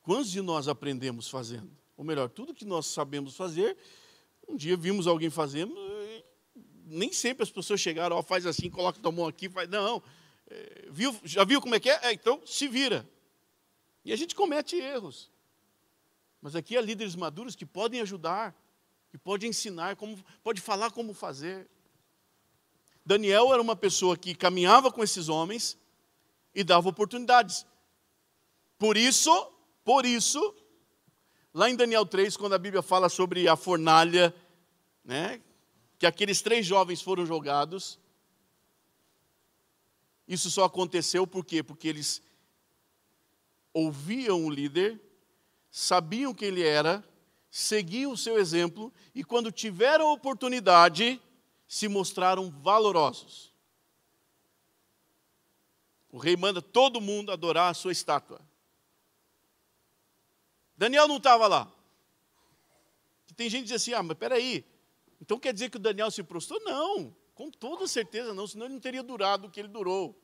Quantos de nós aprendemos fazendo? Ou melhor, tudo que nós sabemos fazer, um dia vimos alguém fazendo, nem sempre as pessoas chegaram, ó, faz assim, coloca tua mão aqui, faz. Não. É, viu, já viu como é que é? é? Então se vira. E a gente comete erros. Mas aqui há líderes maduros que podem ajudar, que podem ensinar, como, pode falar como fazer. Daniel era uma pessoa que caminhava com esses homens e dava oportunidades. Por isso, por isso, lá em Daniel 3, quando a Bíblia fala sobre a fornalha, né, que aqueles três jovens foram jogados, isso só aconteceu por quê? Porque eles ouviam o líder, sabiam quem ele era, seguiam o seu exemplo e, quando tiveram a oportunidade, se mostraram valorosos. O rei manda todo mundo adorar a sua estátua. Daniel não estava lá. Tem gente que diz assim: ah, mas peraí, então quer dizer que o Daniel se prostrou? Não, com toda certeza não, senão ele não teria durado o que ele durou.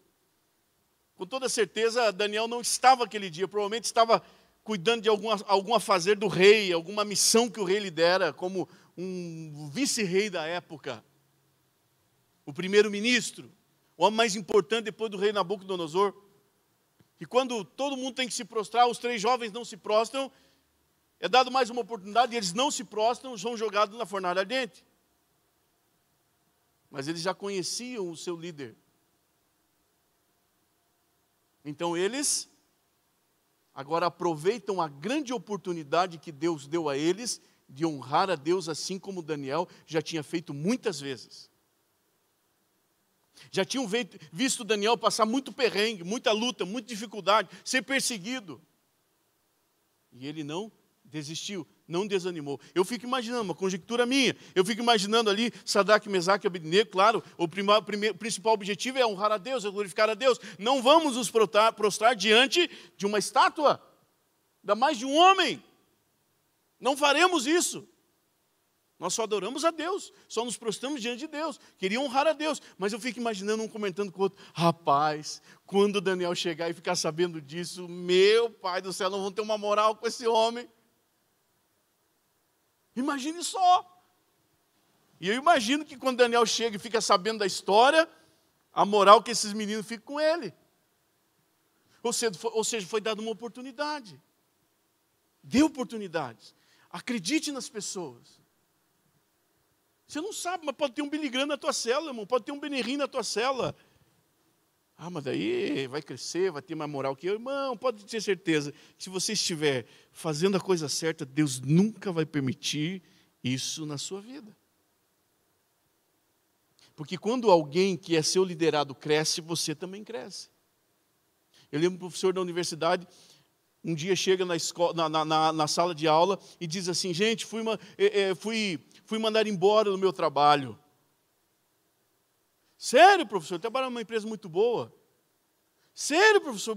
Com toda certeza, Daniel não estava aquele dia, provavelmente estava cuidando de alguma, algum fazer do rei, alguma missão que o rei lhe dera, como um vice-rei da época, o primeiro-ministro, o homem mais importante depois do rei Nabucodonosor. E quando todo mundo tem que se prostrar, os três jovens não se prostram, é dado mais uma oportunidade e eles não se prostram, são jogados na fornalha ardente. Mas eles já conheciam o seu líder. Então eles agora aproveitam a grande oportunidade que Deus deu a eles de honrar a Deus, assim como Daniel já tinha feito muitas vezes. Já tinham visto Daniel passar muito perrengue, muita luta, muita dificuldade, ser perseguido. E ele não desistiu, não desanimou. Eu fico imaginando, uma conjectura minha, eu fico imaginando ali Sadraque, Mesaque e Abednego, claro, o, primeiro, principal objetivo é honrar a Deus, é glorificar a Deus. Não vamos nos prostrar, prostrar diante de uma estátua, ainda mais de um homem. Não faremos isso. Nós só adoramos a Deus, só nos prostramos diante de Deus. Queria honrar a Deus, mas eu fico imaginando um comentando com o outro: rapaz, quando Daniel chegar e ficar sabendo disso, meu pai do céu, não vão ter uma moral com esse homem. Imagine só. E eu imagino que quando Daniel chega e fica sabendo da história, a moral que esses meninos ficam com ele. Ou seja, foi, ou seja, foi dada uma oportunidade. Dê oportunidades. Acredite nas pessoas. Você não sabe, mas pode ter um Graham na tua cela, irmão. Pode ter um Benerim na tua cela. Ah, mas daí vai crescer, vai ter mais moral que eu. Irmão, pode ter certeza. Se você estiver fazendo a coisa certa, Deus nunca vai permitir isso na sua vida. Porque quando alguém que é seu liderado cresce, você também cresce. Eu lembro um professor da universidade, um dia chega na, escola, na, na, na sala de aula e diz assim: gente, fui, uma, é, fui fui mandado embora do meu trabalho. Sério, professor, eu trabalho numa empresa muito boa. Sério, professor,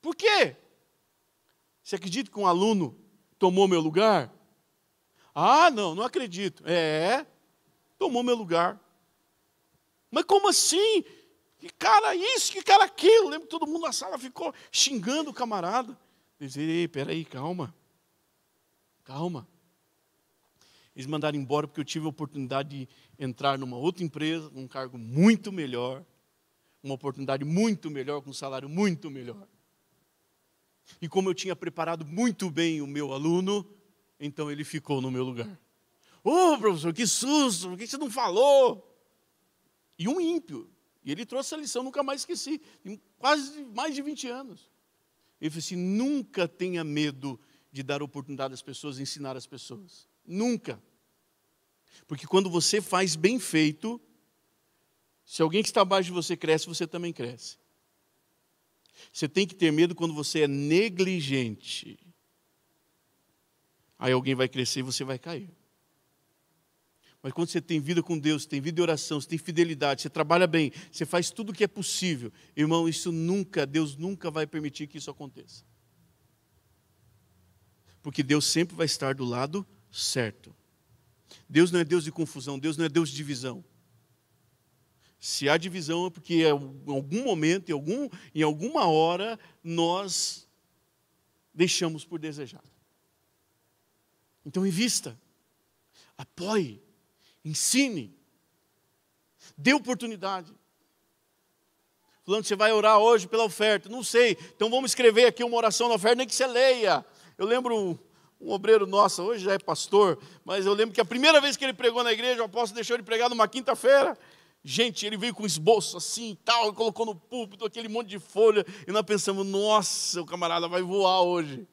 por quê? Você acredita que um aluno tomou meu lugar? Ah, não, não acredito. É, tomou meu lugar. Mas como assim? Que cara isso, que cara aquilo? Lembro que todo mundo na sala ficou xingando o camarada. Dizia, peraí, calma. Calma. Eles mandaram embora porque eu tive a oportunidade de entrar numa outra empresa, num cargo muito melhor, uma oportunidade muito melhor, com um salário muito melhor. E como eu tinha preparado muito bem o meu aluno, então ele ficou no meu lugar. Ô oh, professor, que susto, por que você não falou? E um ímpio. E ele trouxe a lição, nunca mais esqueci, quase mais de 20 anos. Ele falou assim: nunca tenha medo de dar oportunidade às pessoas, ensinar as pessoas. Nunca. Porque quando você faz bem feito, se alguém que está abaixo de você cresce, você também cresce. Você tem que ter medo quando você é negligente. Aí alguém vai crescer e você vai cair. Mas quando você tem vida com Deus, tem vida de oração, você tem fidelidade, você trabalha bem, você faz tudo o que é possível, irmão, isso nunca, Deus nunca vai permitir que isso aconteça. Porque Deus sempre vai estar do lado certo. Deus não é Deus de confusão, Deus não é Deus de divisão. Se há divisão é porque em algum momento, em, algum, em alguma hora, nós deixamos por desejar. Então, invista, apoie, ensine, dê oportunidade. Falando, você vai orar hoje pela oferta, não sei, então vamos escrever aqui uma oração na oferta, nem que você leia. Eu lembro um obreiro nosso, hoje já é pastor, mas eu lembro que a primeira vez que ele pregou na igreja, o apóstolo deixou ele pregar numa quinta-feira. Gente, ele veio com esboço assim e tal, colocou no púlpito aquele monte de folha, e nós pensamos, nossa, o camarada vai voar hoje.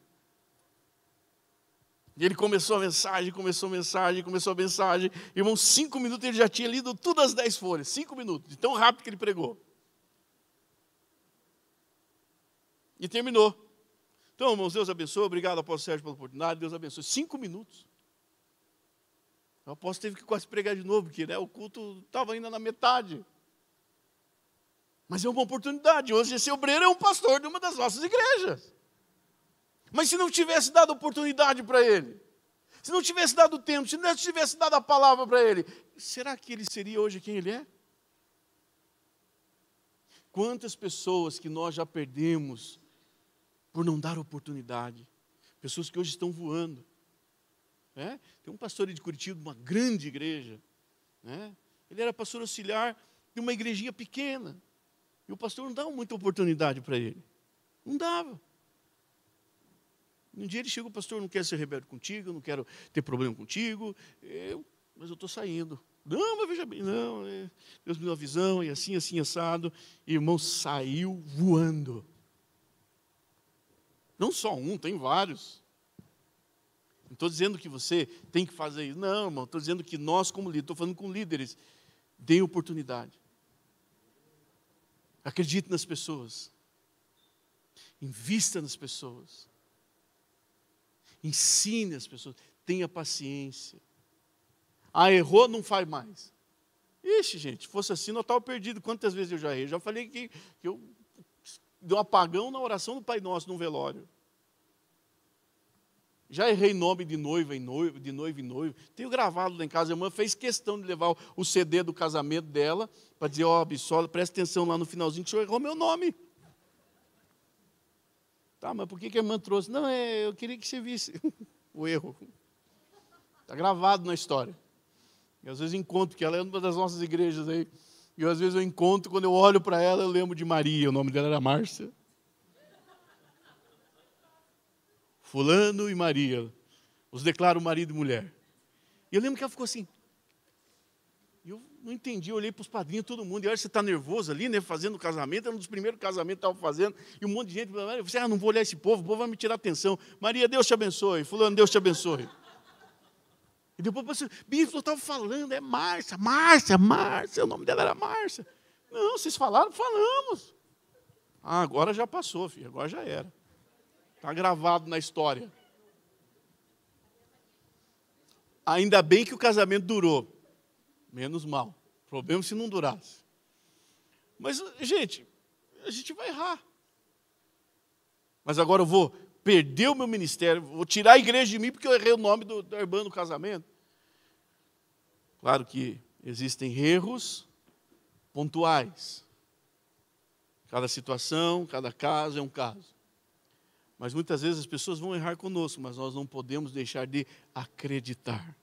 E ele começou a mensagem, começou a mensagem, começou a mensagem. Irmão, cinco minutos ele já tinha lido todas as dez folhas. Cinco minutos, de tão rápido que ele pregou. E terminou. Então, irmãos, Deus abençoe. Obrigado, apóstolo Sérgio, pela oportunidade. Deus abençoe. Cinco minutos. O apóstolo teve que quase pregar de novo, porque né, o culto estava ainda na metade. Mas é uma oportunidade. Hoje, esse obreiro é um pastor de uma das nossas igrejas. Mas se não tivesse dado oportunidade para ele, se não tivesse dado tempo, se não tivesse dado a palavra para ele, será que ele seria hoje quem ele é? Quantas pessoas que nós já perdemos por não dar oportunidade. Pessoas que hoje estão voando. Né? Tem um pastor de Curitiba, uma grande igreja. Né? Ele era pastor auxiliar de uma igrejinha pequena. E o pastor não dava muita oportunidade para ele. Não dava. Um dia ele chegou, pastor, não quero ser rebelde contigo, não quero ter problema contigo, eu, mas eu estou saindo. Não, mas veja bem, não, é, Deus me deu a visão, e assim, assim, assado. E irmão saiu voando. Não só um, tem vários. Não estou dizendo que você tem que fazer isso. Não, irmão, estou dizendo que nós, como líderes, estou falando com líderes, deem oportunidade. Acredite nas pessoas. Invista nas pessoas. Ensine as pessoas. Tenha paciência. Ah, errou, não faz mais. Ixi, gente, fosse assim, não estava perdido. Quantas vezes eu já errei? Já falei que, que eu dei um apagão na oração do Pai Nosso no velório. Já errei nome de noiva em noivo, de noivo em noivo. Tenho gravado lá em casa. A irmã fez questão de levar o CD do casamento dela para dizer, ó, oh, Bissola, presta atenção lá no finalzinho que o senhor errou meu nome. Tá, mas por que, que a irmã trouxe? Não, é, eu queria que você visse o erro. Está gravado na história. E às vezes encontro, que ela é uma das nossas igrejas aí. E às vezes eu encontro, quando eu olho para ela, eu lembro de Maria, o nome dela era Márcia. Fulano e Maria, os declaro marido e mulher. E eu lembro que ela ficou assim. Não entendi, eu olhei para os padrinhos, todo mundo, e olha, você está nervoso ali, né, fazendo o casamento, era um dos primeiros casamentos que estava fazendo, e um monte de gente, eu falei, ah, não vou olhar esse povo, o povo vai me tirar atenção. Maria, Deus te abençoe. Fulano, Deus te abençoe. E depois você, bispo, eu estava falando, é Márcia, Márcia, Márcia, o nome dela era Márcia. Não, vocês falaram, falamos. Ah, agora já passou, filho, agora já era. Está gravado na história. Ainda bem que o casamento durou. Menos mal. Problema se não durasse. Mas, gente, a gente vai errar. Mas agora eu vou perder o meu ministério, vou tirar a igreja de mim porque eu errei o nome do, da irmã no casamento. Claro que existem erros pontuais. Cada situação, cada caso é um caso. Mas muitas vezes as pessoas vão errar conosco, mas nós não podemos deixar de acreditar.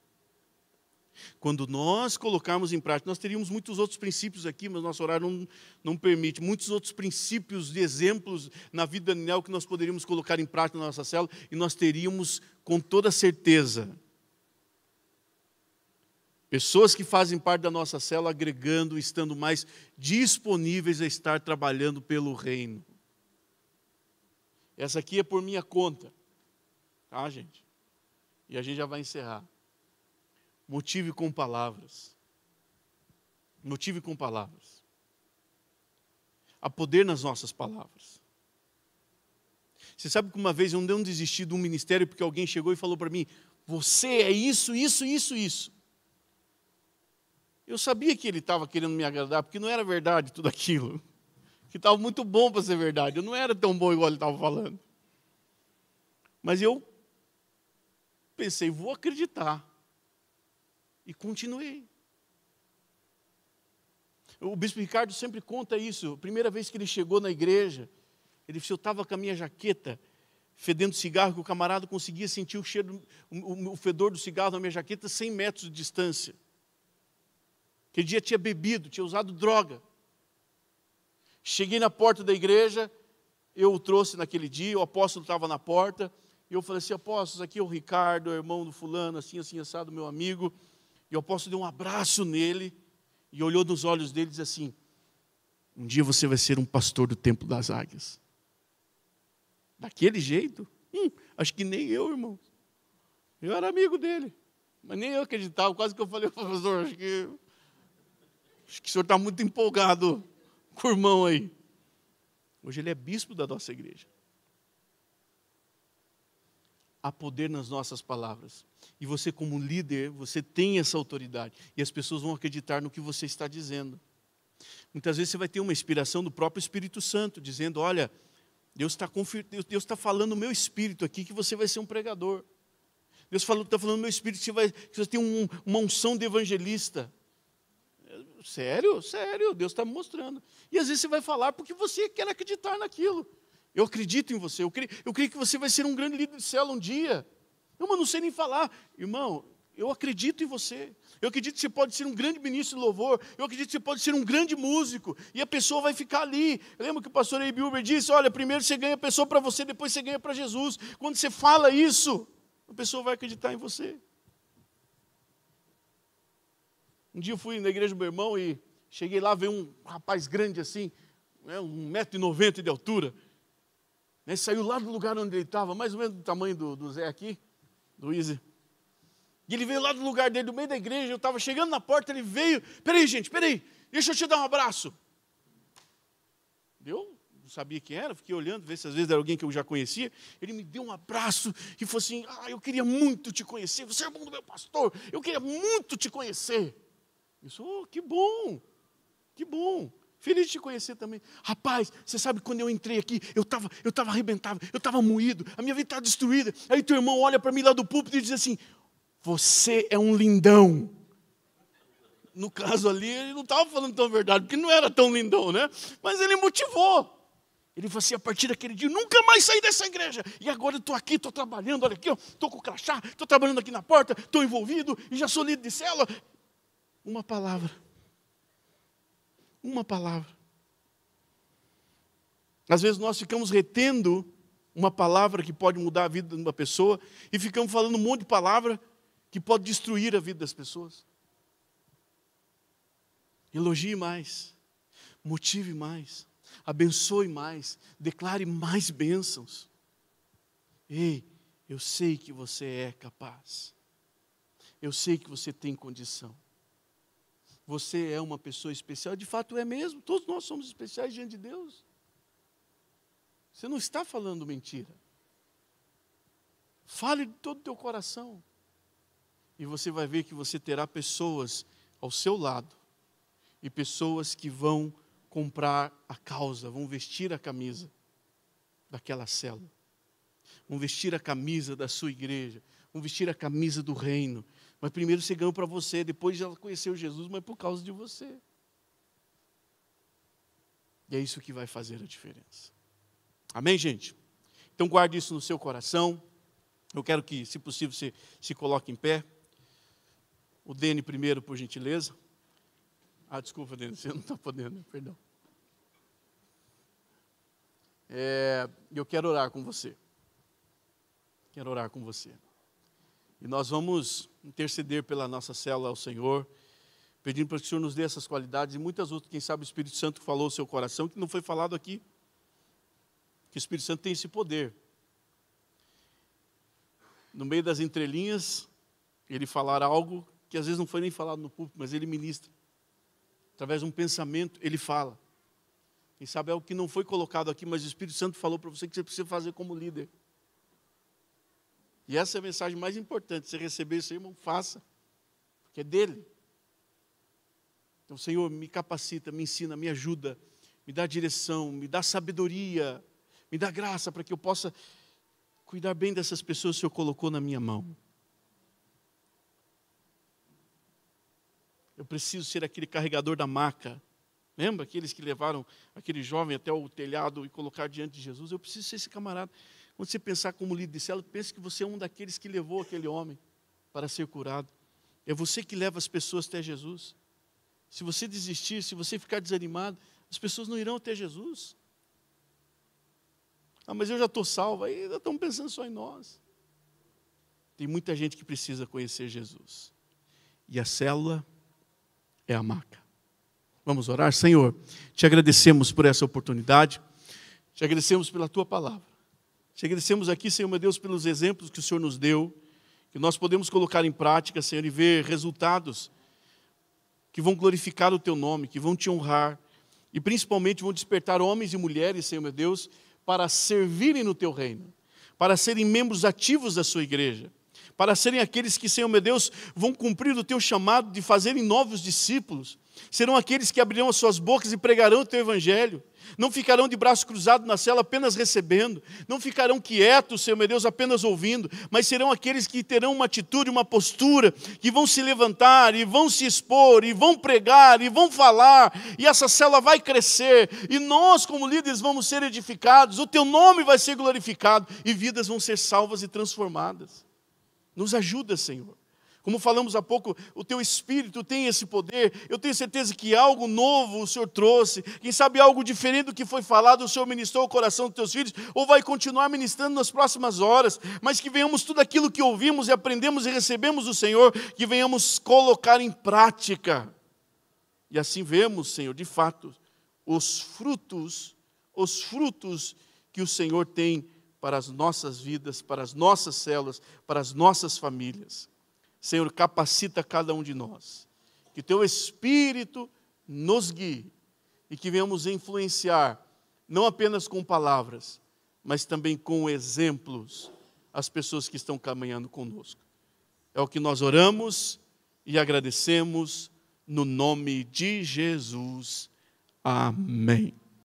Quando nós colocarmos em prática, nós teríamos muitos outros princípios aqui, mas nosso horário não, não permite, muitos outros princípios de exemplos na vida Daniel que nós poderíamos colocar em prática na nossa célula e nós teríamos com toda certeza pessoas que fazem parte da nossa célula agregando, estando mais disponíveis a estar trabalhando pelo reino. Essa aqui é por minha conta, tá, gente? E a gente já vai encerrar. Motive com palavras. Motive com palavras. Há poder nas nossas palavras. Você sabe que uma vez eu não desisti de um ministério porque alguém chegou e falou para mim: Você é isso, isso, isso, isso. Eu sabia que ele estava querendo me agradar, porque não era verdade tudo aquilo. Que estava muito bom para ser verdade. Eu não era tão bom igual ele estava falando. Mas eu pensei, vou acreditar. E continuei. O bispo Ricardo sempre conta isso. Primeira vez que ele chegou na igreja, ele disse: Eu estava com a minha jaqueta fedendo cigarro, que o camarada conseguia sentir o cheiro, o, fedor do cigarro na minha jaqueta 100 metros de distância. Aquele dia tinha bebido, tinha usado droga. Cheguei na porta da igreja, eu o trouxe naquele dia, o apóstolo estava na porta, e eu falei assim: apóstolos, aqui é o Ricardo, o irmão do fulano, assim, assim, assado, meu amigo. E o apóstolo deu um abraço nele e olhou nos olhos dele e disse assim: Um dia você vai ser um pastor do Templo das Águias. Daquele jeito? Hum, acho que nem eu, irmão. Eu era amigo dele. Mas nem eu acreditava. Quase que eu falei, professor, acho que, acho que o senhor está muito empolgado com o irmão aí. Hoje ele é bispo da nossa igreja. Há poder nas nossas palavras. E você, como líder, você tem essa autoridade. E as pessoas vão acreditar no que você está dizendo. Muitas vezes você vai ter uma inspiração do próprio Espírito Santo, dizendo: Olha, Deus está, Deus está falando no meu espírito aqui que você vai ser um pregador. Deus está falando no meu espírito que você, vai, que você tem um, uma unção de evangelista. Sério? Sério, Deus está me mostrando. E às vezes você vai falar porque você quer acreditar naquilo. Eu acredito em você, eu creio, eu creio que você vai ser um grande líder de célula um dia. Eu não sei nem falar. Irmão, eu acredito em você. Eu acredito que você pode ser um grande ministro de louvor. Eu acredito que você pode ser um grande músico. E a pessoa vai ficar ali. Eu lembro que o pastor Eibe Uber disse: olha, primeiro você ganha a pessoa para você, depois você ganha para Jesus. Quando você fala isso, a pessoa vai acreditar em você. Um dia eu fui na igreja do meu irmão e cheguei lá, veio um rapaz grande assim, né, um metro e noventa de altura. Né? Saiu lá do lugar onde ele estava, mais ou menos do tamanho do, do Zé aqui, Easy. E ele veio lá do lugar dele, do meio da igreja, eu estava chegando na porta, ele veio. Peraí, gente, peraí, deixa eu te dar um abraço. Eu não sabia quem era, fiquei olhando, ver se às vezes era alguém que eu já conhecia. Ele me deu um abraço e falou assim: Ah, eu queria muito te conhecer, você é irmão do meu pastor, eu queria muito te conhecer. Eu sou, oh, que bom, que bom. Feliz de te conhecer também. Rapaz, você sabe quando eu entrei aqui, eu estava eu tava arrebentado, eu estava moído, a minha vida estava destruída. Aí teu irmão olha para mim lá do púlpito e diz assim: Você é um lindão. No caso ali, ele não estava falando tão verdade, porque não era tão lindão, né? Mas ele motivou. Ele falou assim: a partir daquele dia, nunca mais saí dessa igreja. E agora eu estou aqui, estou trabalhando, olha aqui, estou com o crachá, estou trabalhando aqui na porta, estou envolvido e já sou líder de célula. Uma palavra uma palavra. Às vezes nós ficamos retendo uma palavra que pode mudar a vida de uma pessoa e ficamos falando um monte de palavra que pode destruir a vida das pessoas. Elogie mais, motive mais, abençoe mais, declare mais bênçãos. Ei, eu sei que você é capaz. Eu sei que você tem condição você é uma pessoa especial, de fato é mesmo, todos nós somos especiais diante de Deus. Você não está falando mentira. Fale de todo o teu coração. E você vai ver que você terá pessoas ao seu lado e pessoas que vão comprar a causa, vão vestir a camisa daquela célula, vão vestir a camisa da sua igreja, vão vestir a camisa do reino, mas primeiro você ganhou para você, depois já conheceu Jesus, mas por causa de você. E é isso que vai fazer a diferença. Amém, gente? Então guarde isso no seu coração. Eu quero que, se possível, você se coloque em pé. O Dene primeiro, por gentileza. Ah, desculpa, Dene, você não está podendo, perdão. É, eu quero orar com você. Quero orar com você. E nós vamos interceder pela nossa célula ao Senhor, pedindo para que o Senhor nos dê essas qualidades e muitas outras. Quem sabe o Espírito Santo falou o seu coração, que não foi falado aqui. Que o Espírito Santo tem esse poder. No meio das entrelinhas, ele falar algo que às vezes não foi nem falado no púlpito, mas ele ministra. Através de um pensamento, ele fala. Quem sabe é algo que não foi colocado aqui, mas o Espírito Santo falou para você que você precisa fazer como líder. E essa é a mensagem mais importante. Você receber isso aí, irmão, faça. Porque é dele. Então, Senhor, me capacita, me ensina, me ajuda, me dá direção, me dá sabedoria, me dá graça para que eu possa cuidar bem dessas pessoas que o Senhor colocou na minha mão. Eu preciso ser aquele carregador da maca. Lembra aqueles que levaram aquele jovem até o telhado e colocar diante de Jesus? Eu preciso ser esse camarada. Quando você pensar como líder de célula, pense que você é um daqueles que levou aquele homem para ser curado. É você que leva as pessoas até Jesus. Se você desistir, se você ficar desanimado, as pessoas não irão até Jesus. Ah, mas eu já estou salvo, aí ainda estão pensando só em nós. Tem muita gente que precisa conhecer Jesus. E a célula é a maca. Vamos orar? Senhor, te agradecemos por essa oportunidade, te agradecemos pela tua palavra. Te agradecemos aqui, Senhor meu Deus, pelos exemplos que o Senhor nos deu, que nós podemos colocar em prática, Senhor, e ver resultados que vão glorificar o Teu nome, que vão te honrar, e principalmente vão despertar homens e mulheres, Senhor meu Deus, para servirem no Teu reino, para serem membros ativos da Sua igreja, para serem aqueles que, Senhor meu Deus, vão cumprir o Teu chamado de fazerem novos discípulos, serão aqueles que abrirão as suas bocas e pregarão o Teu evangelho, não ficarão de braço cruzado na cela apenas recebendo, não ficarão quietos, Senhor meu Deus, apenas ouvindo, mas serão aqueles que terão uma atitude, uma postura, que vão se levantar e vão se expor, e vão pregar, e vão falar, e essa cela vai crescer, e nós, como líderes, vamos ser edificados, o teu nome vai ser glorificado, e vidas vão ser salvas e transformadas. Nos ajuda, Senhor. Como falamos há pouco, o teu espírito tem esse poder. Eu tenho certeza que algo novo o Senhor trouxe. Quem sabe algo diferente do que foi falado, o Senhor ministrou o coração dos teus filhos, ou vai continuar ministrando nas próximas horas. Mas que venhamos tudo aquilo que ouvimos e aprendemos e recebemos do Senhor, que venhamos colocar em prática. E assim vemos, Senhor, de fato, os frutos, os frutos que o Senhor tem para as nossas vidas, para as nossas células, para as nossas famílias. Senhor, capacita cada um de nós. Que teu Espírito nos guie e que venhamos influenciar, não apenas com palavras, mas também com exemplos, as pessoas que estão caminhando conosco. É o que nós oramos e agradecemos no nome de Jesus. Amém.